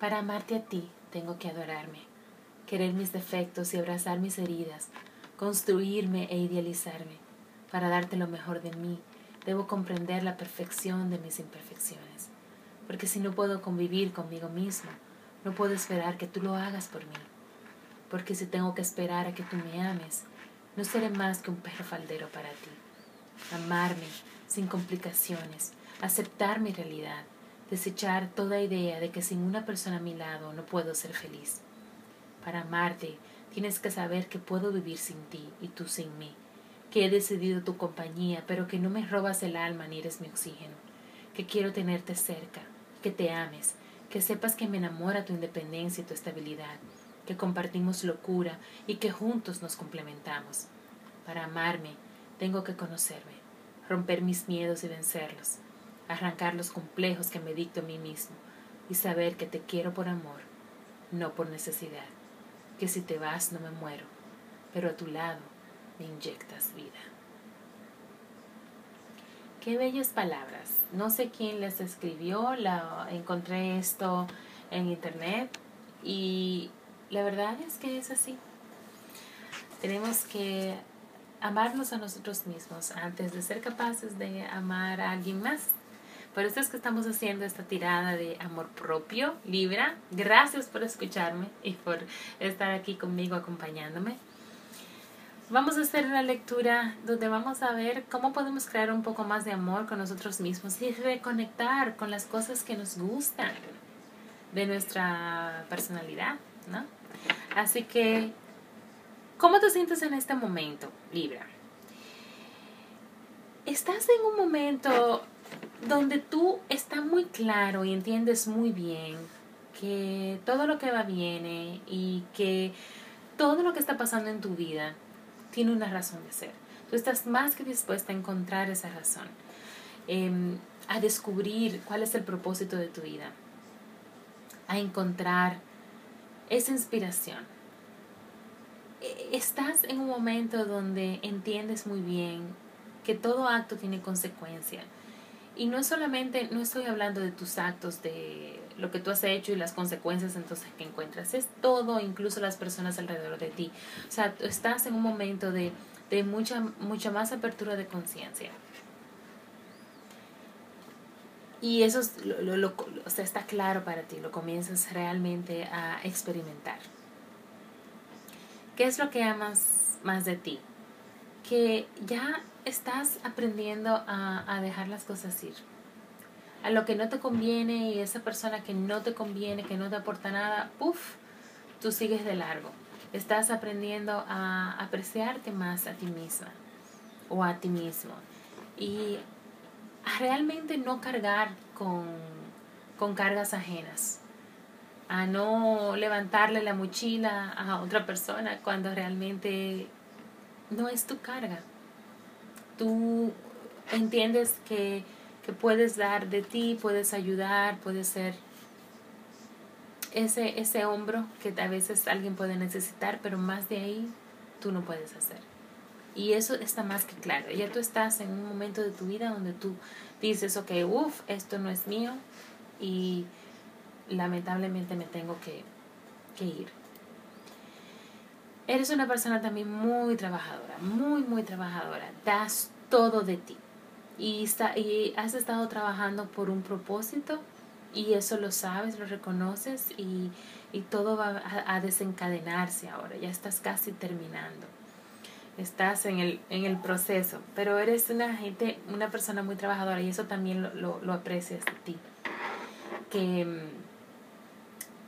Para amarte a ti, tengo que adorarme, querer mis defectos y abrazar mis heridas, construirme e idealizarme. Para darte lo mejor de mí, debo comprender la perfección de mis imperfecciones, porque si no puedo convivir conmigo mismo, no puedo esperar que tú lo hagas por mí, porque si tengo que esperar a que tú me ames, no seré más que un perro faldero para ti. Amarme sin complicaciones, aceptar mi realidad, desechar toda idea de que sin una persona a mi lado no puedo ser feliz. Para amarte, tienes que saber que puedo vivir sin ti y tú sin mí, que he decidido tu compañía, pero que no me robas el alma ni eres mi oxígeno, que quiero tenerte cerca, que te ames, que sepas que me enamora tu independencia y tu estabilidad, que compartimos locura y que juntos nos complementamos. Para amarme, tengo que conocerme, romper mis miedos y vencerlos, arrancar los complejos que me dicto a mí mismo y saber que te quiero por amor, no por necesidad, que si te vas no me muero, pero a tu lado me inyectas vida. Qué bellas palabras. No sé quién les escribió, la, encontré esto en internet y la verdad es que es así. Tenemos que amarnos a nosotros mismos antes de ser capaces de amar a alguien más. Por eso es que estamos haciendo esta tirada de amor propio, Libra. Gracias por escucharme y por estar aquí conmigo acompañándome. Vamos a hacer una lectura donde vamos a ver cómo podemos crear un poco más de amor con nosotros mismos y reconectar con las cosas que nos gustan de nuestra personalidad, ¿no? Así que, ¿cómo te sientes en este momento, Libra? Estás en un momento donde tú estás muy claro y entiendes muy bien que todo lo que va viene y que todo lo que está pasando en tu vida tiene una razón de ser. Tú estás más que dispuesta a encontrar esa razón, em, a descubrir cuál es el propósito de tu vida, a encontrar esa inspiración. E, estás en un momento donde entiendes muy bien que todo acto tiene consecuencia. Y no es solamente, no estoy hablando de tus actos, de lo que tú has hecho y las consecuencias entonces que encuentras. Es todo, incluso las personas alrededor de ti. O sea, tú estás en un momento de, de mucha, mucha más apertura de conciencia. Y eso lo, lo, o sea, está claro para ti, lo comienzas realmente a experimentar. ¿Qué es lo que amas más de ti? Que ya estás aprendiendo a, a dejar las cosas ir. A lo que no te conviene y esa persona que no te conviene, que no te aporta nada, puff, tú sigues de largo. Estás aprendiendo a apreciarte más a ti misma o a ti mismo. Y a realmente no cargar con, con cargas ajenas, a no levantarle la mochila a otra persona cuando realmente no es tu carga. Tú entiendes que, que puedes dar de ti, puedes ayudar, puedes ser ese, ese hombro que a veces alguien puede necesitar, pero más de ahí tú no puedes hacer. Y eso está más que claro. Ya tú estás en un momento de tu vida donde tú dices, ok, uff, esto no es mío y lamentablemente me tengo que, que ir. Eres una persona también muy trabajadora, muy, muy trabajadora. Das todo de ti. Y, está, y has estado trabajando por un propósito y eso lo sabes, lo reconoces y, y todo va a, desencadenarse ahora. Ya estás casi terminando estás en el, en el proceso, pero eres una gente, una persona muy trabajadora y eso también lo, lo, lo aprecias de ti. Que,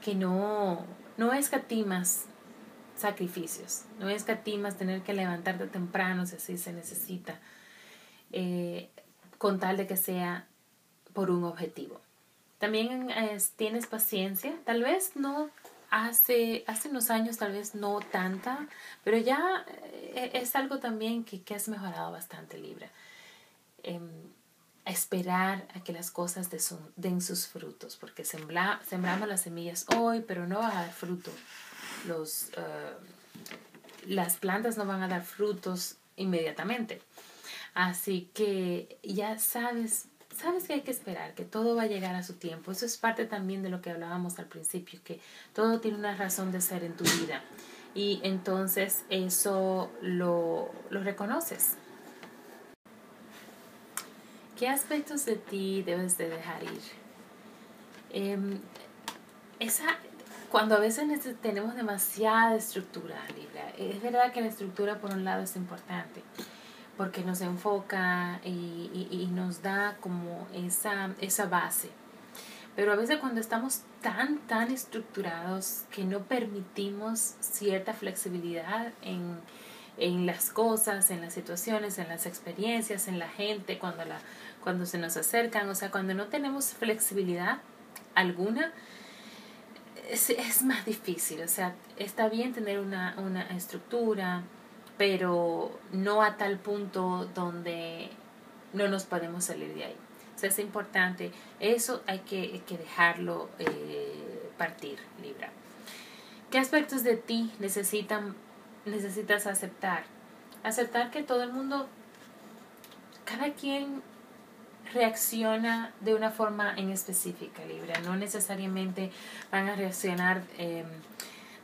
que no, no escatimas sacrificios, no escatimas tener que levantarte temprano si así se necesita, eh, con tal de que sea por un objetivo. También tienes paciencia, tal vez no hace, hace unos años, tal vez no tanta, pero ya eh, es algo también que, que has mejorado bastante, Libra. Em, esperar a que las cosas den sus frutos, porque sembramos las semillas hoy, pero no va a dar fruto. Los, eh, las plantas no van a dar frutos inmediatamente. Así que ya sabes, sabes que hay que esperar, que todo va a llegar a su tiempo. Eso es parte también de lo que hablábamos al principio, que todo tiene una razón de ser en tu vida. Y entonces eso lo, lo reconoces. ¿Qué aspectos de ti debes de dejar ir? Em, esa, cuando a veces tenemos demasiada estructura, Libra, es verdad que la estructura por un lado es importante, porque nos enfoca y, nos da como esa, esa base. Pero a veces cuando estamos tan, tan estructurados que no permitimos cierta flexibilidad en, en las cosas, en las situaciones, en las experiencias, en la gente, cuando, la, cuando se nos acercan, o sea, cuando no tenemos flexibilidad alguna, es, es más difícil, o sea, está bien tener una, una estructura, pero no a tal punto donde no nos podemos salir de ahí. O sea, es importante, eso hay que, que dejarlo eh, partir, Libra. ¿Qué aspectos de ti necesitan, necesitas aceptar? Aceptar que todo el mundo, cada quien reacciona de una forma en específica, Libra. No necesariamente van a reaccionar... Eh,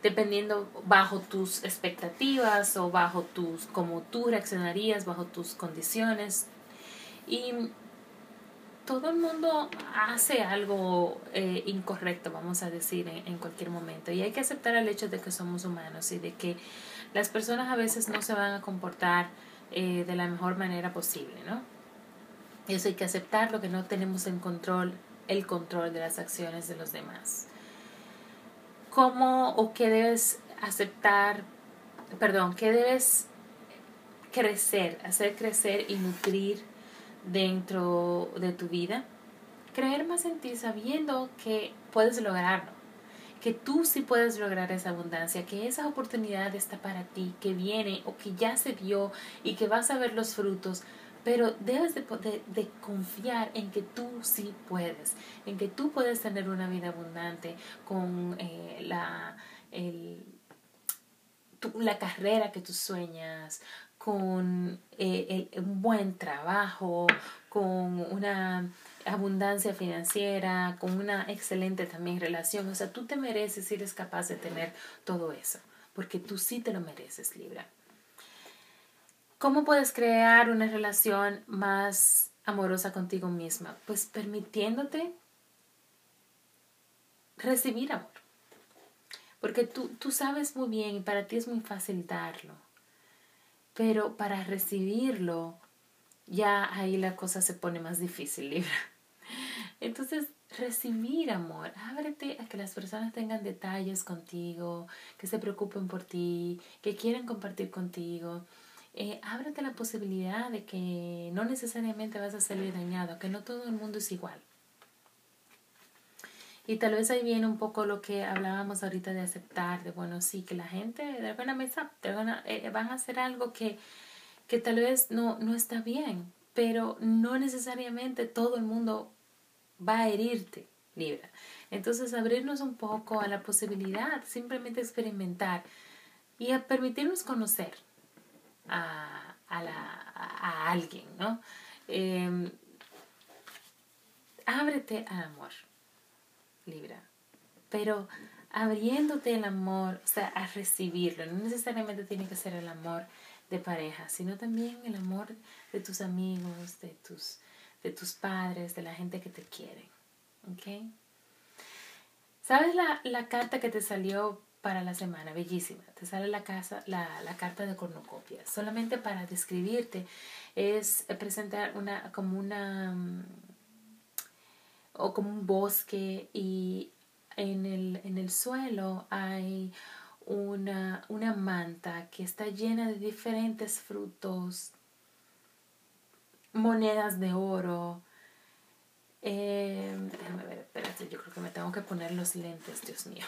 dependiendo bajo tus expectativas o bajo tus, como tú reaccionarías, bajo tus condiciones. Y todo el mundo hace algo eh, incorrecto, vamos a decir, en, cualquier momento. Y hay que aceptar el hecho de que somos humanos y de que las personas a veces no se van a comportar eh, de la mejor manera posible, ¿no? Eso hay que aceptarlo, que no tenemos en control el control de las acciones de los demás cómo o qué debes aceptar, perdón, qué debes crecer, hacer crecer y nutrir dentro de tu vida. Creer más en ti sabiendo que puedes lograrlo, que tú sí puedes lograr esa abundancia, que esa oportunidad está para ti, que viene o que ya se dio y que vas a ver los frutos pero debes de, confiar en que tú sí puedes, en que tú puedes tener una vida abundante con eh, la, el, la carrera que tú sueñas, con eh, un buen trabajo, con una abundancia financiera, con una excelente también relación. O sea, tú te mereces y eres capaz de tener todo eso, porque tú sí te lo mereces, Libra. ¿Cómo puedes crear una relación más amorosa contigo misma? Pues permitiéndote recibir amor. Porque tú, tú sabes muy bien y para ti es muy fácil darlo. Pero para recibirlo, ya ahí la cosa se pone más difícil, Libra. Entonces, recibir amor, ábrete a que las personas tengan detalles contigo, que se preocupen por ti, que quieren compartir contigo eh, ábrete la posibilidad de que no necesariamente vas a salir dañado, que no todo el mundo es igual. Y tal vez ahí viene un poco lo que hablábamos ahorita de aceptar, de bueno, sí, que la gente alguna mesa eh, van a hacer algo que, que tal vez no, no está bien, pero no necesariamente todo el mundo va a herirte, Libra. Entonces, abrirnos un poco a la posibilidad, simplemente experimentar y a permitirnos conocer, a, a, la, a alguien, ¿no? Em, ábrete al amor, Libra, pero abriéndote el amor, o sea, a recibirlo, no necesariamente tiene que ser el amor de pareja, sino también el amor de tus amigos, de tus, de tus padres, de la gente que te quiere, ¿ok? ¿Sabes la, la carta que te salió para la semana, bellísima. Te sale la, casa, la, carta de cornucopia. Solamente para describirte es presentar una como una mm, o como un bosque y en el, en el suelo hay una, una manta que está llena de diferentes frutos, monedas de oro. Eh, déjame ver, Espérate, yo creo que me tengo que poner los lentes, Dios mío.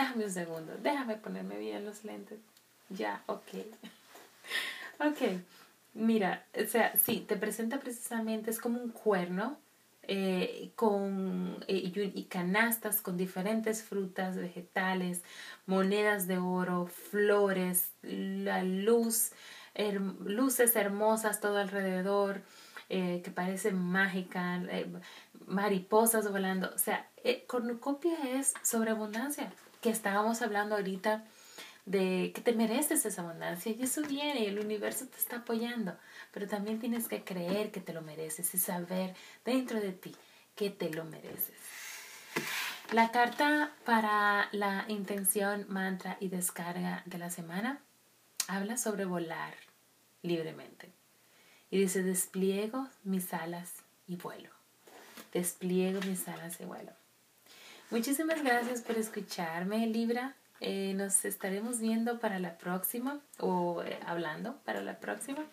Dame un segundo, déjame ponerme bien los lentes. Ya, ok. ok, mira, o sea, sí, te presenta precisamente, es como un cuerno eh, con, eh, y canastas con diferentes frutas, vegetales, monedas de oro, flores, la luz, luces hermosas todo alrededor. Eh, que parece mágica, mariposas volando. O sea, cornucopia es sobreabundancia, que estábamos hablando ahorita de que te mereces esa abundancia y eso viene y el universo te está apoyando, pero también tienes que creer que te lo mereces y saber dentro de ti que te lo mereces. La carta para la intención, mantra y descarga de la semana habla sobre volar libremente. Y dice, despliego mis alas y vuelo. Despliego mis alas y vuelo. Muchísimas gracias por escucharme, Libra. Eh, nos estaremos viendo para la próxima o eh, hablando para la próxima.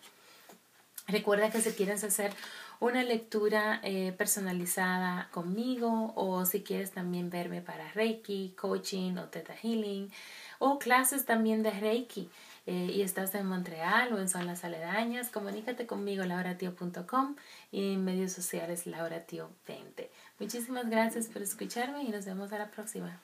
Recuerda que si quieres hacer una lectura eh, personalizada conmigo o si quieres también verme para Reiki, coaching o Theta Healing o clases también de Reiki y estás en Montreal o en zonas aledañas, comunícate conmigo lauratio.com y en medios sociales lauratio20. Muchísimas gracias por escucharme y nos vemos a la próxima.